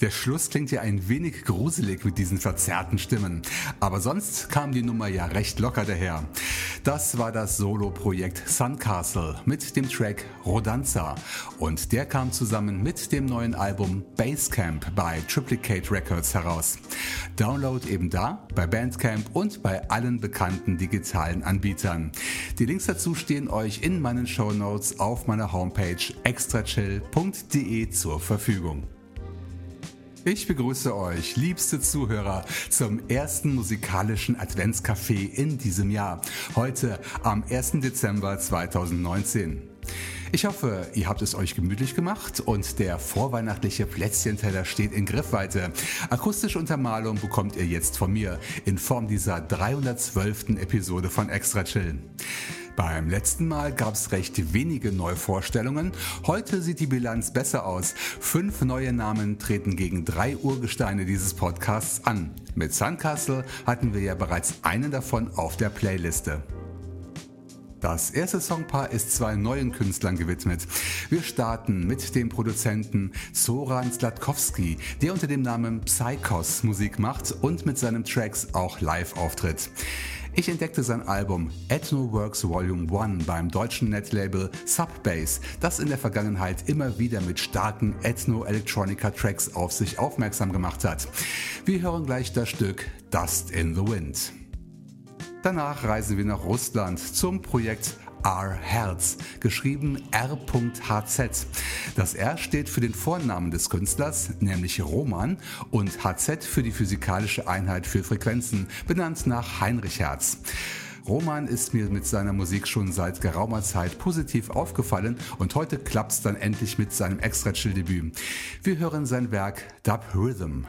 Der Schluss klingt ja ein wenig gruselig mit diesen verzerrten Stimmen. Aber sonst kam die Nummer ja recht locker daher. Das war das Solo-Projekt Suncastle mit dem Track Rodanza. Und der kam zusammen mit dem neuen Album Basecamp bei Triplicate Records heraus. Download eben da, bei Bandcamp und bei allen bekannten digitalen Anbietern. Die Links dazu stehen euch in meinen Show Notes auf meiner Homepage extrachill.de zur Verfügung. Ich begrüße euch, liebste Zuhörer, zum ersten musikalischen Adventscafé in diesem Jahr. Heute am 1. Dezember 2019. Ich hoffe, ihr habt es euch gemütlich gemacht und der vorweihnachtliche Plätzchenteller steht in Griffweite. Akustische Untermalung bekommt ihr jetzt von mir in Form dieser 312. Episode von Extra Chill. Beim letzten Mal gab es recht wenige Neuvorstellungen. Heute sieht die Bilanz besser aus. Fünf neue Namen treten gegen drei Urgesteine dieses Podcasts an. Mit Sandcastle hatten wir ja bereits einen davon auf der Playliste. Das erste Songpaar ist zwei neuen Künstlern gewidmet. Wir starten mit dem Produzenten Zoran Sladkowski, der unter dem Namen Psychos Musik macht und mit seinen Tracks auch live auftritt. Ich entdeckte sein Album Ethnoworks Volume 1 beim deutschen Netlabel Subbase, das in der Vergangenheit immer wieder mit starken Ethno-Electronica-Tracks auf sich aufmerksam gemacht hat. Wir hören gleich das Stück Dust in the Wind. Danach reisen wir nach Russland zum Projekt R. Herz, geschrieben R.HZ. Das R steht für den Vornamen des Künstlers, nämlich Roman, und HZ für die physikalische Einheit für Frequenzen, benannt nach Heinrich Hertz. Roman ist mir mit seiner Musik schon seit geraumer Zeit positiv aufgefallen und heute klappt's dann endlich mit seinem Extra-Chill-Debüt. Wir hören sein Werk Dub Rhythm.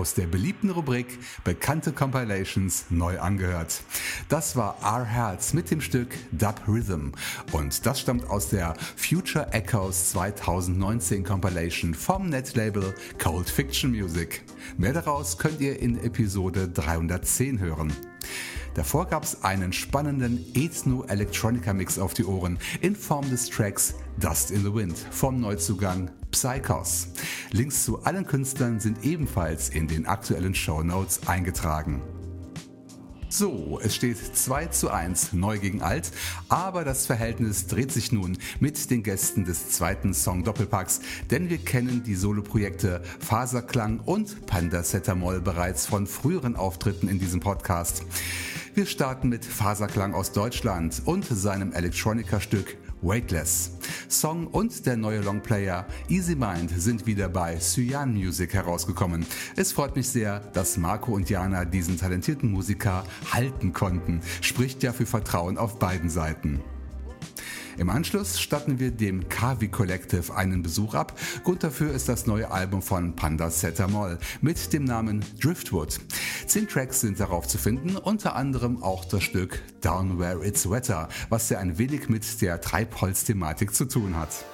Aus der beliebten Rubrik Bekannte Compilations neu angehört. Das war R Herz mit dem Stück Dub Rhythm und das stammt aus der Future Echoes 2019 Compilation vom Netlabel Cold Fiction Music. Mehr daraus könnt ihr in Episode 310 hören. Davor gab es einen spannenden Ethno-Electronica-Mix auf die Ohren in Form des Tracks Dust in the Wind vom Neuzugang Psychos. Links zu allen Künstlern sind ebenfalls in den aktuellen Show Notes eingetragen. So, es steht 2 zu 1 neu gegen alt, aber das Verhältnis dreht sich nun mit den Gästen des zweiten Song Doppelpacks, denn wir kennen die Soloprojekte Faserklang und Panda Setamol bereits von früheren Auftritten in diesem Podcast. Wir starten mit Faserklang aus Deutschland und seinem Electronica-Stück Weightless. Song und der neue Longplayer Easy Mind sind wieder bei Cyan Music herausgekommen. Es freut mich sehr, dass Marco und Jana diesen talentierten Musiker halten konnten. Spricht ja für Vertrauen auf beiden Seiten. Im Anschluss statten wir dem Kavi Collective einen Besuch ab. Grund dafür ist das neue Album von Panda Setamol mit dem Namen Driftwood. Zehn Tracks sind darauf zu finden, unter anderem auch das Stück Down Where It's Wetter, was ja ein wenig mit der Treibholz-Thematik zu tun hat.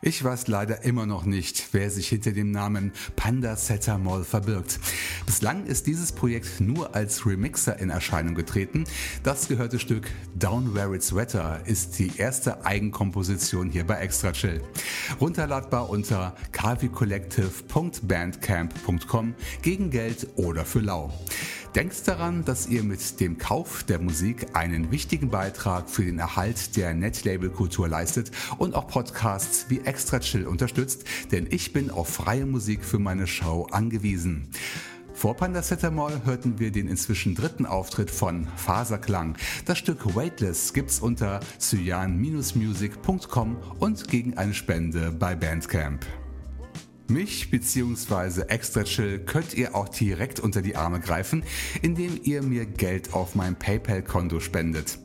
Ich weiß leider immer noch nicht, wer sich hinter dem Namen Panda Setamol verbirgt. Bislang ist dieses Projekt nur als Remixer in Erscheinung getreten. Das gehörte Stück Down Where It's Wetter ist die erste Eigenkomposition hier bei Extra Chill. Runterladbar unter kavicollective.bandcamp.com gegen Geld oder für lau. Denkt daran, dass ihr mit dem Kauf der Musik einen wichtigen Beitrag für den Erhalt der Netlabel-Kultur leistet und auch Podcasts wie Extra Chill unterstützt, denn ich bin auf freie Musik für meine Show angewiesen. Vor Pandacetamol hörten wir den inzwischen dritten Auftritt von Faserklang. Das Stück Weightless gibt's unter cyan-music.com und gegen eine Spende bei Bandcamp. Mich bzw. Extra Chill könnt ihr auch direkt unter die Arme greifen, indem ihr mir Geld auf mein PayPal-Konto spendet.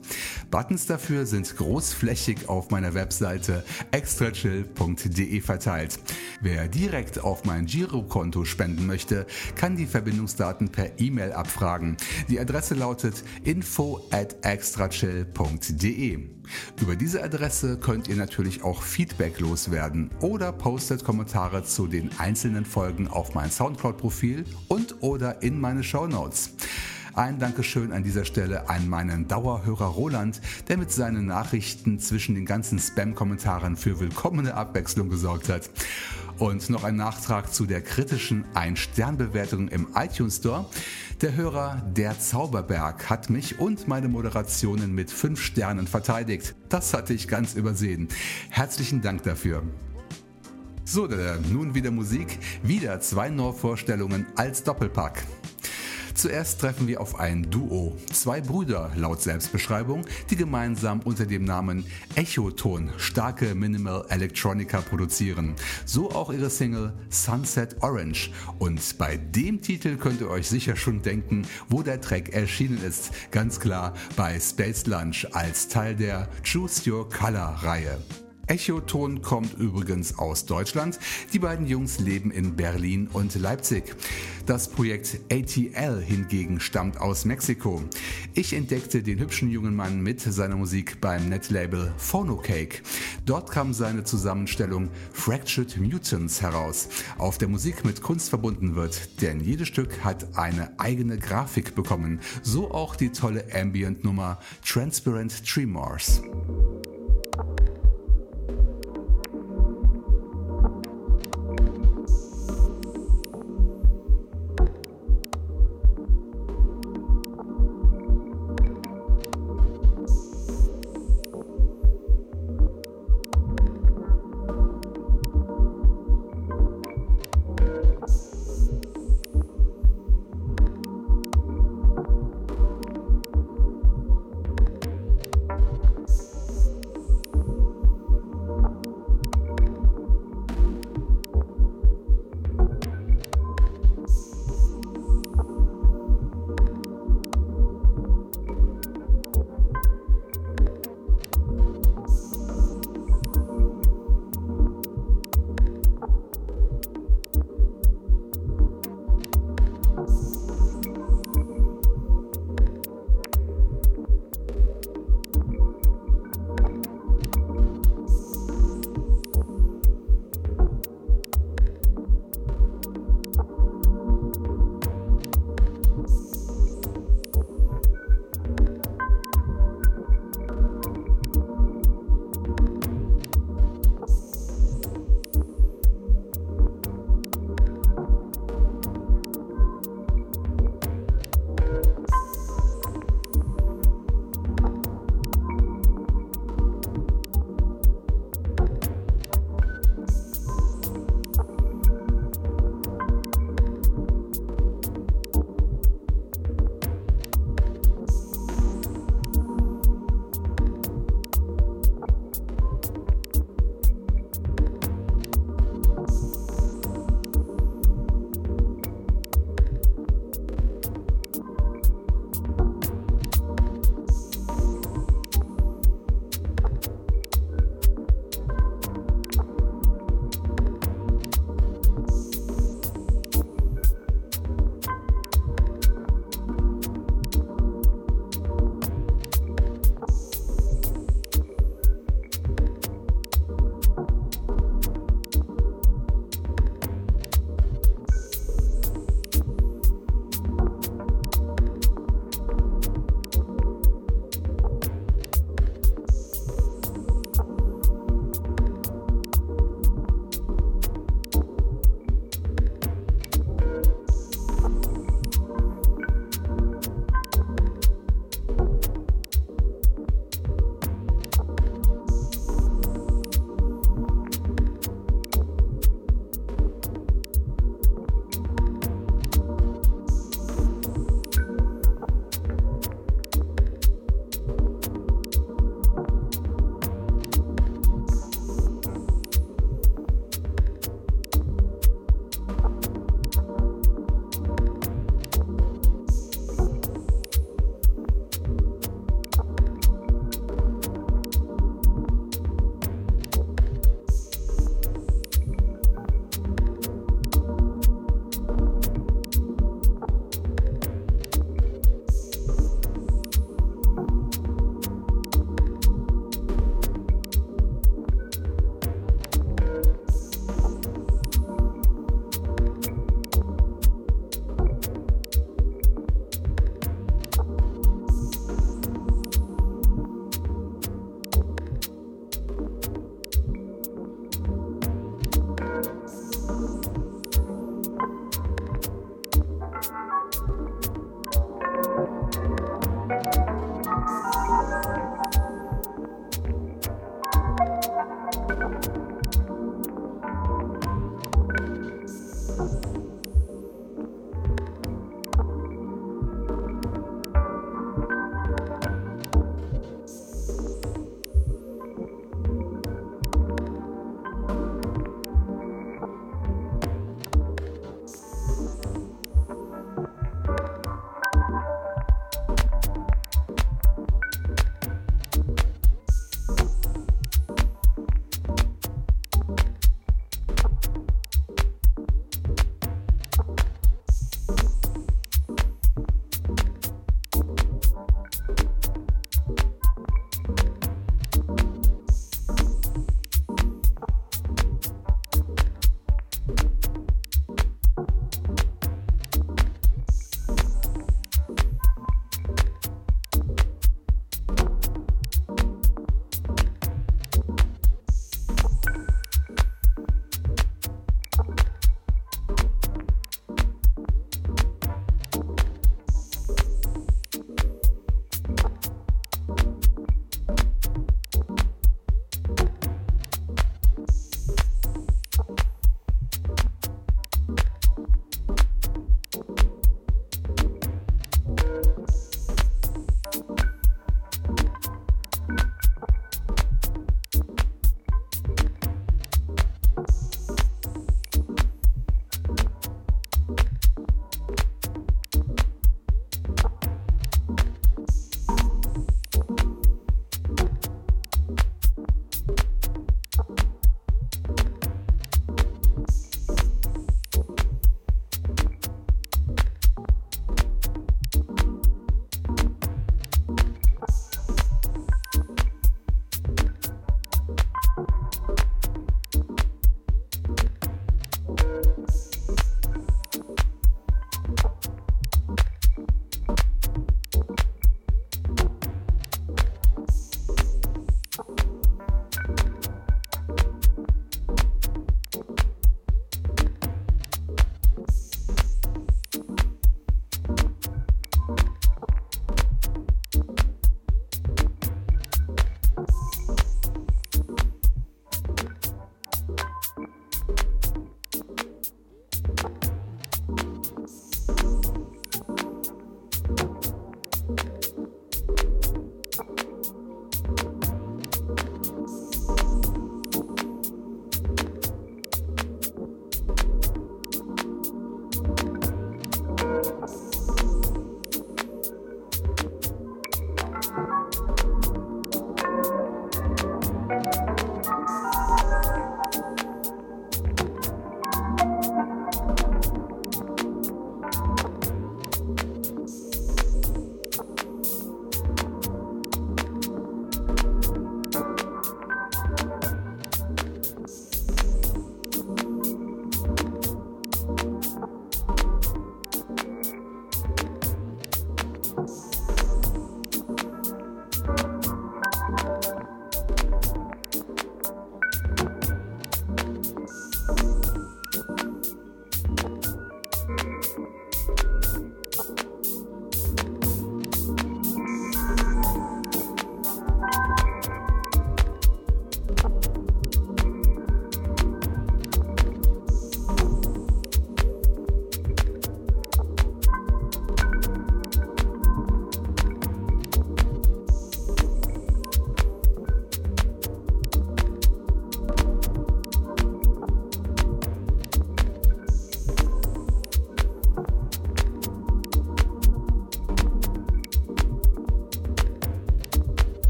Buttons dafür sind großflächig auf meiner Webseite extrachill.de verteilt. Wer direkt auf mein Girokonto spenden möchte, kann die Verbindungsdaten per E-Mail abfragen. Die Adresse lautet info at extrachill.de. Über diese Adresse könnt ihr natürlich auch Feedback loswerden oder postet Kommentare zu den einzelnen Folgen auf mein Soundcloud-Profil und oder in meine Show Notes. Ein Dankeschön an dieser Stelle an meinen Dauerhörer Roland, der mit seinen Nachrichten zwischen den ganzen Spam-Kommentaren für willkommene Abwechslung gesorgt hat. Und noch ein Nachtrag zu der kritischen Ein-Stern-Bewertung im iTunes Store. Der Hörer Der Zauberberg hat mich und meine Moderationen mit 5 Sternen verteidigt. Das hatte ich ganz übersehen. Herzlichen Dank dafür. So, nun wieder Musik. Wieder zwei Neuvorstellungen als Doppelpack. Zuerst treffen wir auf ein Duo, zwei Brüder laut Selbstbeschreibung, die gemeinsam unter dem Namen Echoton starke Minimal Electronica produzieren. So auch ihre Single Sunset Orange. Und bei dem Titel könnt ihr euch sicher schon denken, wo der Track erschienen ist. Ganz klar bei Space Lunch als Teil der Choose Your Color Reihe. Echoton kommt übrigens aus Deutschland. Die beiden Jungs leben in Berlin und Leipzig. Das Projekt ATL hingegen stammt aus Mexiko. Ich entdeckte den hübschen jungen Mann mit seiner Musik beim Netlabel Phonocake. Dort kam seine Zusammenstellung Fractured Mutants heraus, auf der Musik mit Kunst verbunden wird, denn jedes Stück hat eine eigene Grafik bekommen. So auch die tolle Ambient-Nummer Transparent Tremors.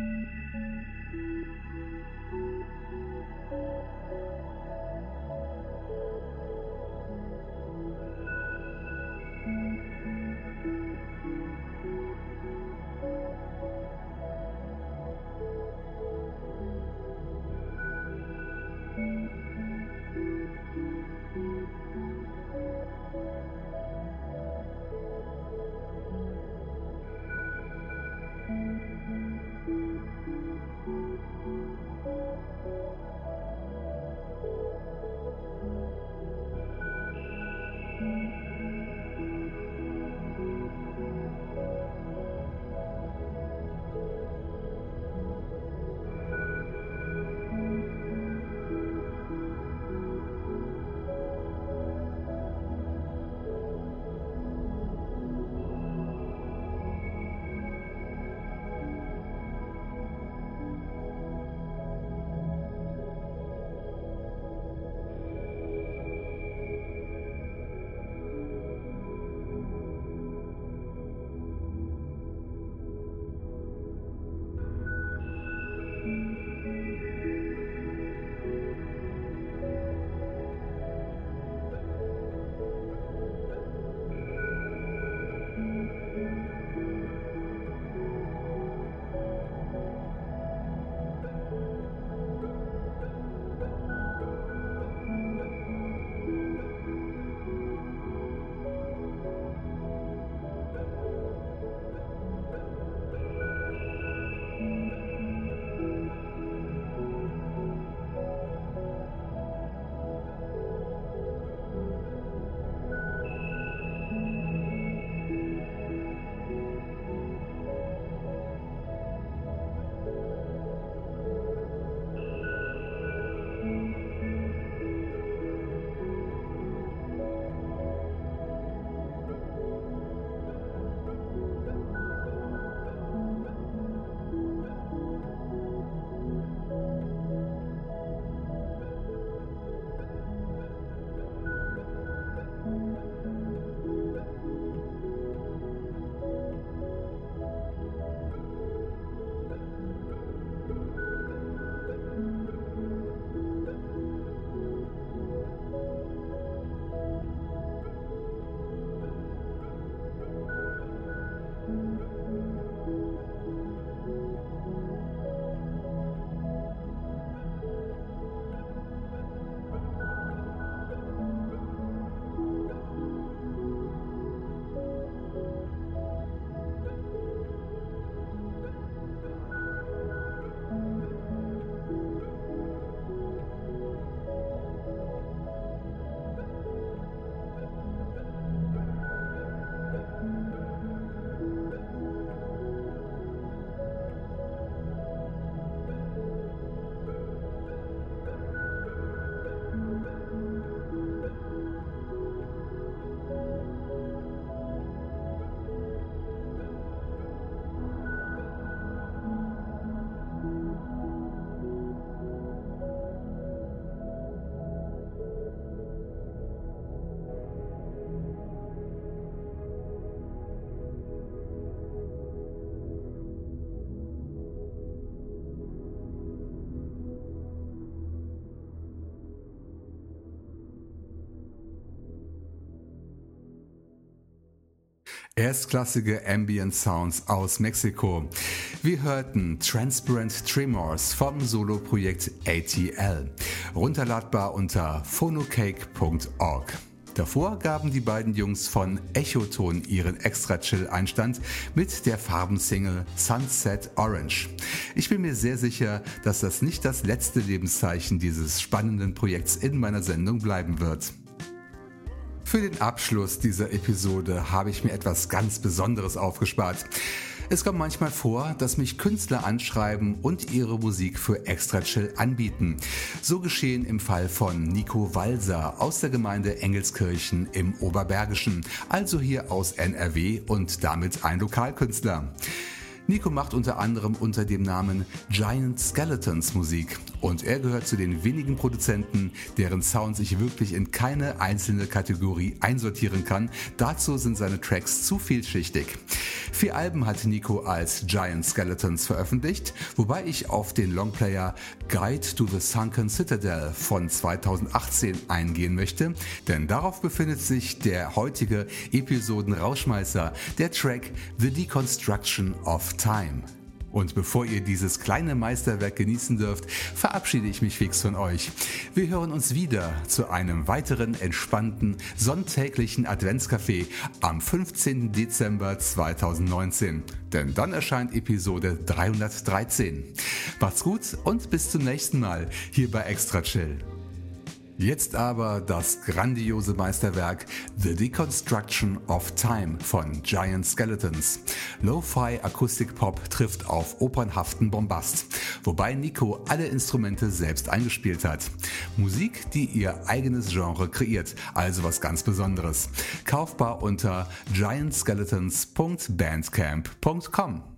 thank you Erstklassige Ambient Sounds aus Mexiko. Wir hörten Transparent Tremors vom Soloprojekt ATL, runterladbar unter phonocake.org. Davor gaben die beiden Jungs von Echoton ihren extra chill Einstand mit der Farbensingle Sunset Orange. Ich bin mir sehr sicher, dass das nicht das letzte Lebenszeichen dieses spannenden Projekts in meiner Sendung bleiben wird. Für den Abschluss dieser Episode habe ich mir etwas ganz Besonderes aufgespart. Es kommt manchmal vor, dass mich Künstler anschreiben und ihre Musik für Extra Chill anbieten. So geschehen im Fall von Nico Walser aus der Gemeinde Engelskirchen im Oberbergischen, also hier aus NRW und damit ein Lokalkünstler. Nico macht unter anderem unter dem Namen Giant Skeletons Musik und er gehört zu den wenigen Produzenten, deren Sound sich wirklich in keine einzelne Kategorie einsortieren kann. Dazu sind seine Tracks zu vielschichtig. Vier Alben hat Nico als Giant Skeletons veröffentlicht, wobei ich auf den Longplayer Guide to the Sunken Citadel von 2018 eingehen möchte, denn darauf befindet sich der heutige Episoden-Rauschmeißer, der Track The Deconstruction of Time. Und bevor ihr dieses kleine Meisterwerk genießen dürft, verabschiede ich mich fix von euch. Wir hören uns wieder zu einem weiteren entspannten sonntäglichen Adventscafé am 15. Dezember 2019. Denn dann erscheint Episode 313. Macht's gut und bis zum nächsten Mal hier bei Extra Chill. Jetzt aber das grandiose Meisterwerk The Deconstruction of Time von Giant Skeletons. Lo-Fi Akustik Pop trifft auf opernhaften Bombast, wobei Nico alle Instrumente selbst eingespielt hat. Musik, die ihr eigenes Genre kreiert, also was ganz Besonderes. Kaufbar unter giantskeletons.bandcamp.com.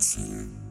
Sim.